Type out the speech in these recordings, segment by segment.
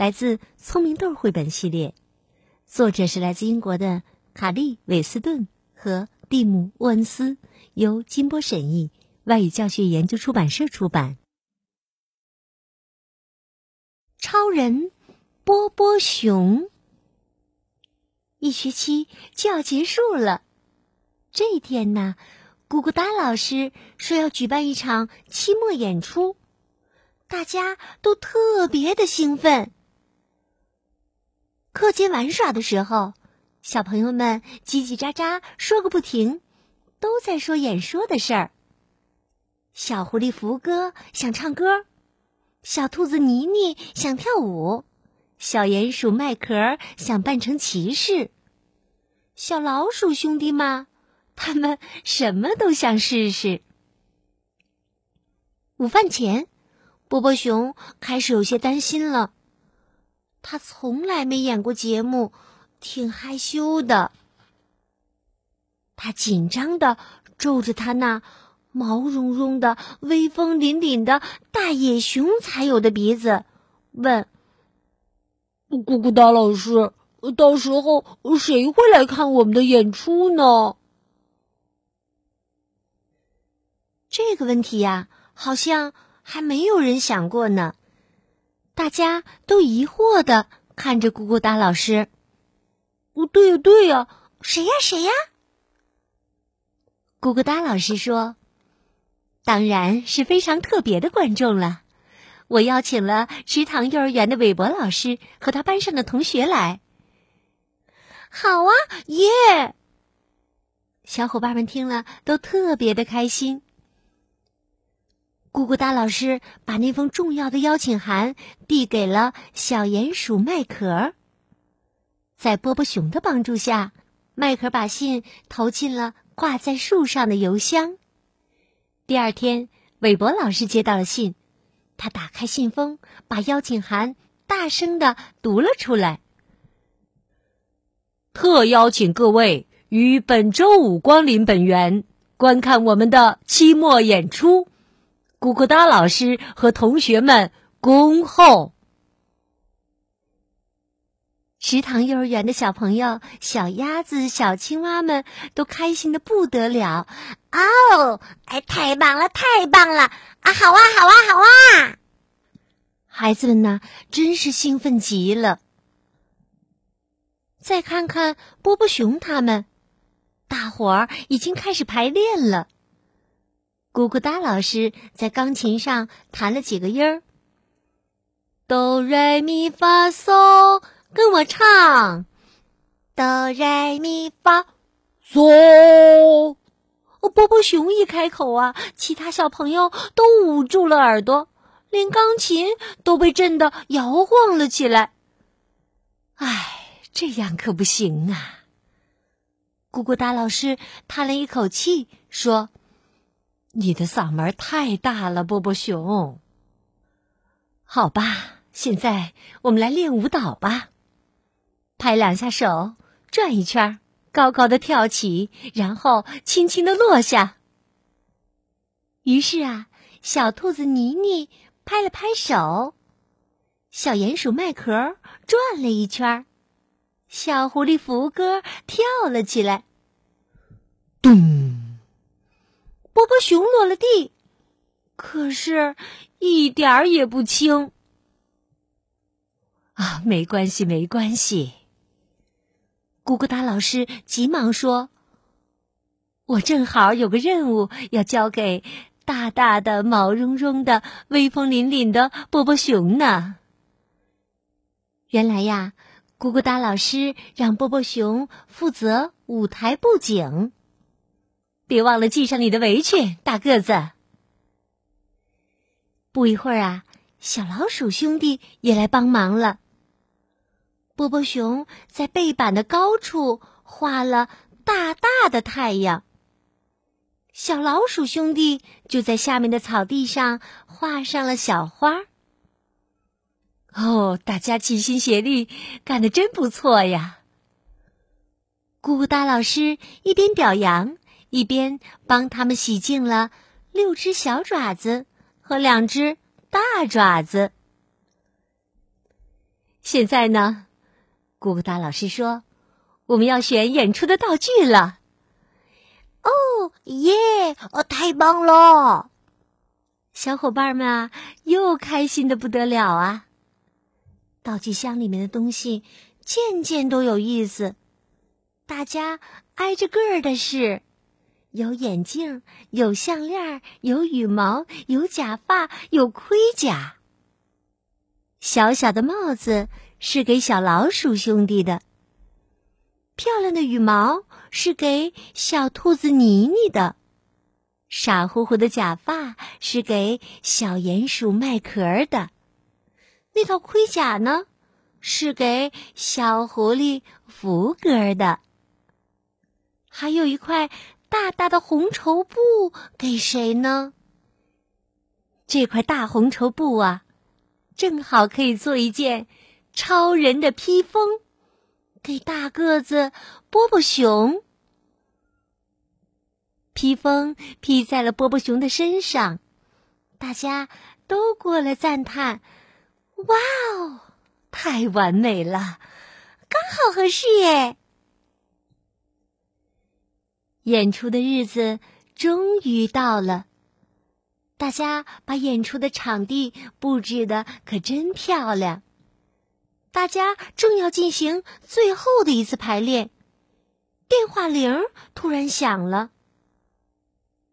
来自《聪明豆》绘本系列，作者是来自英国的卡利·韦斯顿和蒂姆·沃恩斯，由金波审译，外语教学研究出版社出版。超人波波熊，一学期就要结束了。这一天呢，咕咕哒老师说要举办一场期末演出，大家都特别的兴奋。课间玩耍的时候，小朋友们叽叽喳喳说个不停，都在说演说的事儿。小狐狸福哥想唱歌，小兔子妮妮想跳舞，小鼹鼠麦壳想扮成骑士，小老鼠兄弟嘛，他们什么都想试试。午饭前，波波熊开始有些担心了。他从来没演过节目，挺害羞的。他紧张的皱着他那毛茸茸的、威风凛凛的大野熊才有的鼻子，问：“咕咕哒老师，到时候谁会来看我们的演出呢？”这个问题呀，好像还没有人想过呢。大家都疑惑的看着咕咕哒老师。哦对呀，对呀，谁呀，谁呀？咕咕哒老师说：“当然是非常特别的观众了。我邀请了池塘幼儿园的韦博老师和他班上的同学来。”好啊，耶！小伙伴们听了都特别的开心。咕咕哒老师把那封重要的邀请函递给了小鼹鼠麦壳。在波波熊的帮助下，麦壳把信投进了挂在树上的邮箱。第二天，韦伯老师接到了信，他打开信封，把邀请函大声的读了出来：“特邀请各位于本周五光临本园，观看我们的期末演出。”咕咕哒老师和同学们恭候。食堂幼儿园的小朋友、小鸭子、小青蛙们都开心的不得了。哦，哎，太棒了，太棒了！啊，好啊，好啊，好啊！孩子们呢，真是兴奋极了。再看看波波熊他们，大伙儿已经开始排练了。咕咕哒老师在钢琴上弹了几个音儿，哆来咪发嗦，跟我唱，哆来咪发嗦。波波熊一开口啊，其他小朋友都捂住了耳朵，连钢琴都被震得摇晃了起来。唉，这样可不行啊！咕咕哒老师叹了一口气，说。你的嗓门太大了，波波熊。好吧，现在我们来练舞蹈吧。拍两下手，转一圈，高高的跳起，然后轻轻的落下。于是啊，小兔子妮妮拍了拍手，小鼹鼠麦壳转了一圈，小狐狸福哥跳了起来，咚。波波熊落了地，可是，一点儿也不轻。啊，没关系，没关系。咕咕哒老师急忙说：“我正好有个任务要交给大大的、毛茸茸的、威风凛凛的波波熊呢。”原来呀，咕咕哒老师让波波熊负责舞台布景。别忘了系上你的围裙，大个子。不一会儿啊，小老鼠兄弟也来帮忙了。波波熊在背板的高处画了大大的太阳。小老鼠兄弟就在下面的草地上画上了小花。哦，大家齐心协力，干得真不错呀！咕咕哒老师一边表扬，一边帮他们洗净了六只小爪子和两只大爪子。现在呢，咕咕哒老师说，我们要选演出的道具了。哦耶！哦，太棒了！小伙伴们啊，又开心的不得了啊！道具箱里面的东西件件都有意思，大家挨着个儿的试，有眼镜，有项链，有羽毛，有假发，有盔甲。小小的帽子是给小老鼠兄弟的，漂亮的羽毛是给小兔子妮妮的，傻乎乎的假发是给小鼹鼠麦壳的。那套盔甲呢，是给小狐狸福格的。还有一块大大的红绸布给谁呢？这块大红绸布啊，正好可以做一件超人的披风，给大个子波波熊。披风披在了波波熊的身上，大家都过来赞叹。哇哦，太完美了，刚好合适耶！演出的日子终于到了，大家把演出的场地布置的可真漂亮。大家正要进行最后的一次排练，电话铃突然响了。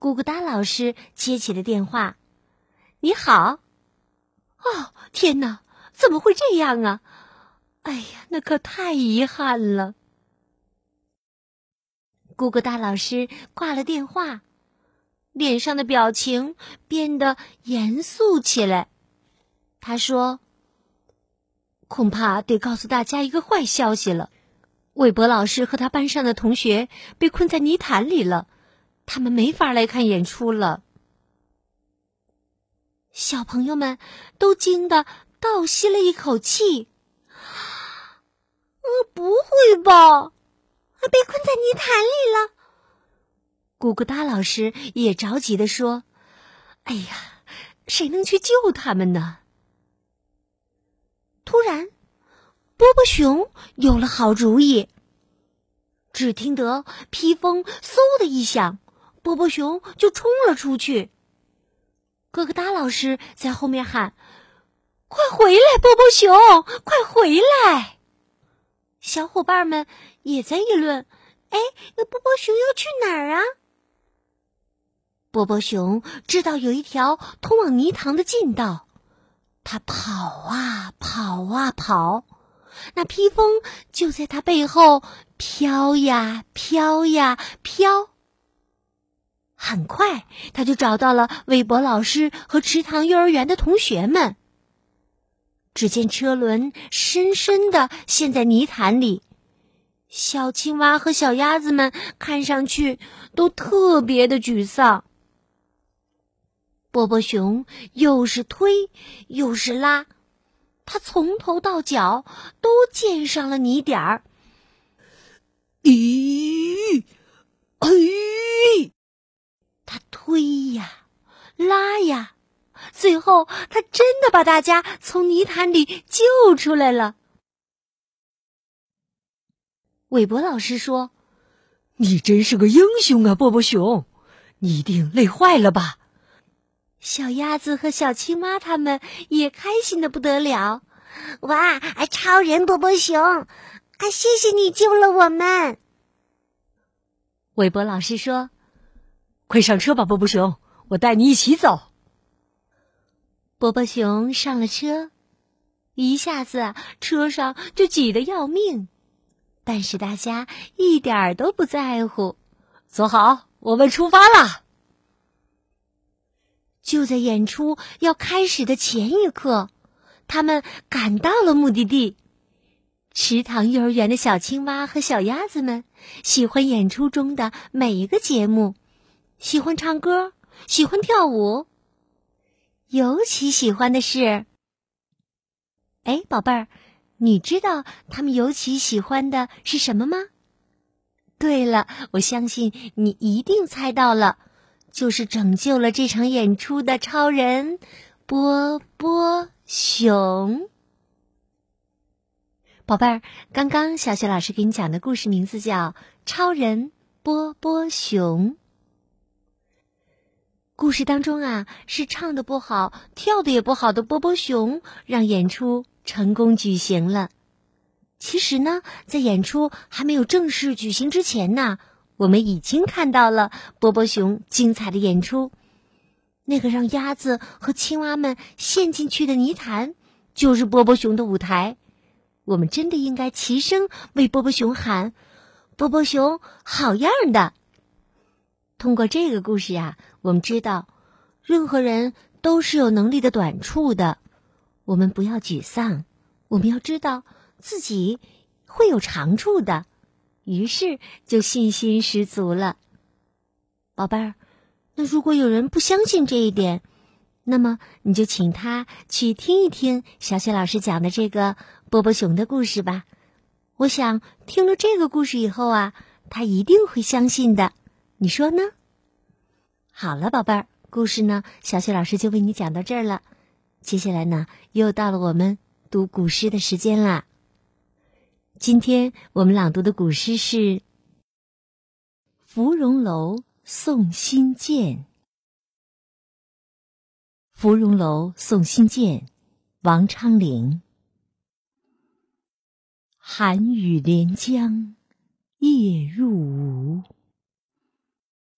咕咕哒老师接起了电话：“你好。”哦，天哪！怎么会这样啊？哎呀，那可太遗憾了。咕咕大老师挂了电话，脸上的表情变得严肃起来。他说：“恐怕得告诉大家一个坏消息了，韦伯老师和他班上的同学被困在泥潭里了，他们没法来看演出了。”小朋友们都惊得倒吸了一口气。呃，不会吧？被困在泥潭里了？咕咕哒老师也着急的说：“哎呀，谁能去救他们呢？”突然，波波熊有了好主意。只听得披风嗖的一响，波波熊就冲了出去。咯咯哒老师在后面喊：“快回来，波波熊，快回来！”小伙伴们也在议论：“哎，那波波熊要去哪儿啊？”波波熊知道有一条通往泥塘的近道，他跑啊跑啊跑，那披风就在他背后飘呀飘呀飘。很快，他就找到了韦伯老师和池塘幼儿园的同学们。只见车轮深深的陷在泥潭里，小青蛙和小鸭子们看上去都特别的沮丧。波波熊又是推又是拉，他从头到脚都溅上了泥点儿。咦，哎！他推呀，拉呀，最后他真的把大家从泥潭里救出来了。韦伯老师说：“你真是个英雄啊，波波熊！你一定累坏了吧？”小鸭子和小青蛙他们也开心的不得了。哇，超人波波熊，啊，谢谢你救了我们。韦伯老师说。快上车吧，波波熊，我带你一起走。波波熊上了车，一下子车上就挤得要命，但是大家一点儿都不在乎。坐好，我们出发啦！就在演出要开始的前一刻，他们赶到了目的地。池塘幼儿园的小青蛙和小鸭子们喜欢演出中的每一个节目，喜欢唱歌，喜欢跳舞，尤其喜欢的是……哎，宝贝儿，你知道他们尤其喜欢的是什么吗？对了，我相信你一定猜到了，就是拯救了这场演出的超人波波熊。宝贝儿，刚刚小雪老师给你讲的故事名字叫《超人波波熊》。故事当中啊，是唱的不好、跳的也不好的波波熊，让演出成功举行了。其实呢，在演出还没有正式举行之前呢，我们已经看到了波波熊精彩的演出。那个让鸭子和青蛙们陷进去的泥潭，就是波波熊的舞台。我们真的应该齐声为波波熊喊：“波波熊好样的！”通过这个故事呀，我们知道，任何人都是有能力的短处的。我们不要沮丧，我们要知道自己会有长处的，于是就信心十足了。宝贝儿，那如果有人不相信这一点，那么你就请他去听一听小雪老师讲的这个。波波熊的故事吧，我想听了这个故事以后啊，他一定会相信的。你说呢？好了，宝贝儿，故事呢，小雪老师就为你讲到这儿了。接下来呢，又到了我们读古诗的时间啦。今天我们朗读的古诗是《芙蓉楼送辛渐》。《芙蓉楼送辛渐》，王昌龄。寒雨连江夜入吴，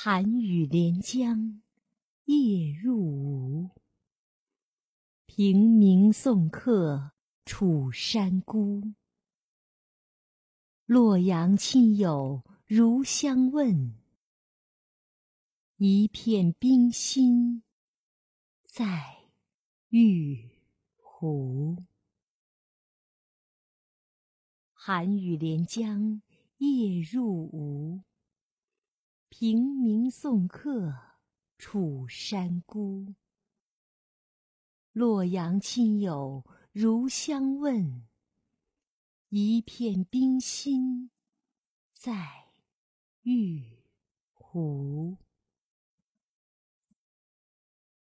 寒雨连江夜入吴，平明送客楚山孤。洛阳亲友如相问，一片冰心在。玉壶，寒雨连江夜入吴，平明送客楚山孤。洛阳亲友如相问，一片冰心在玉壶。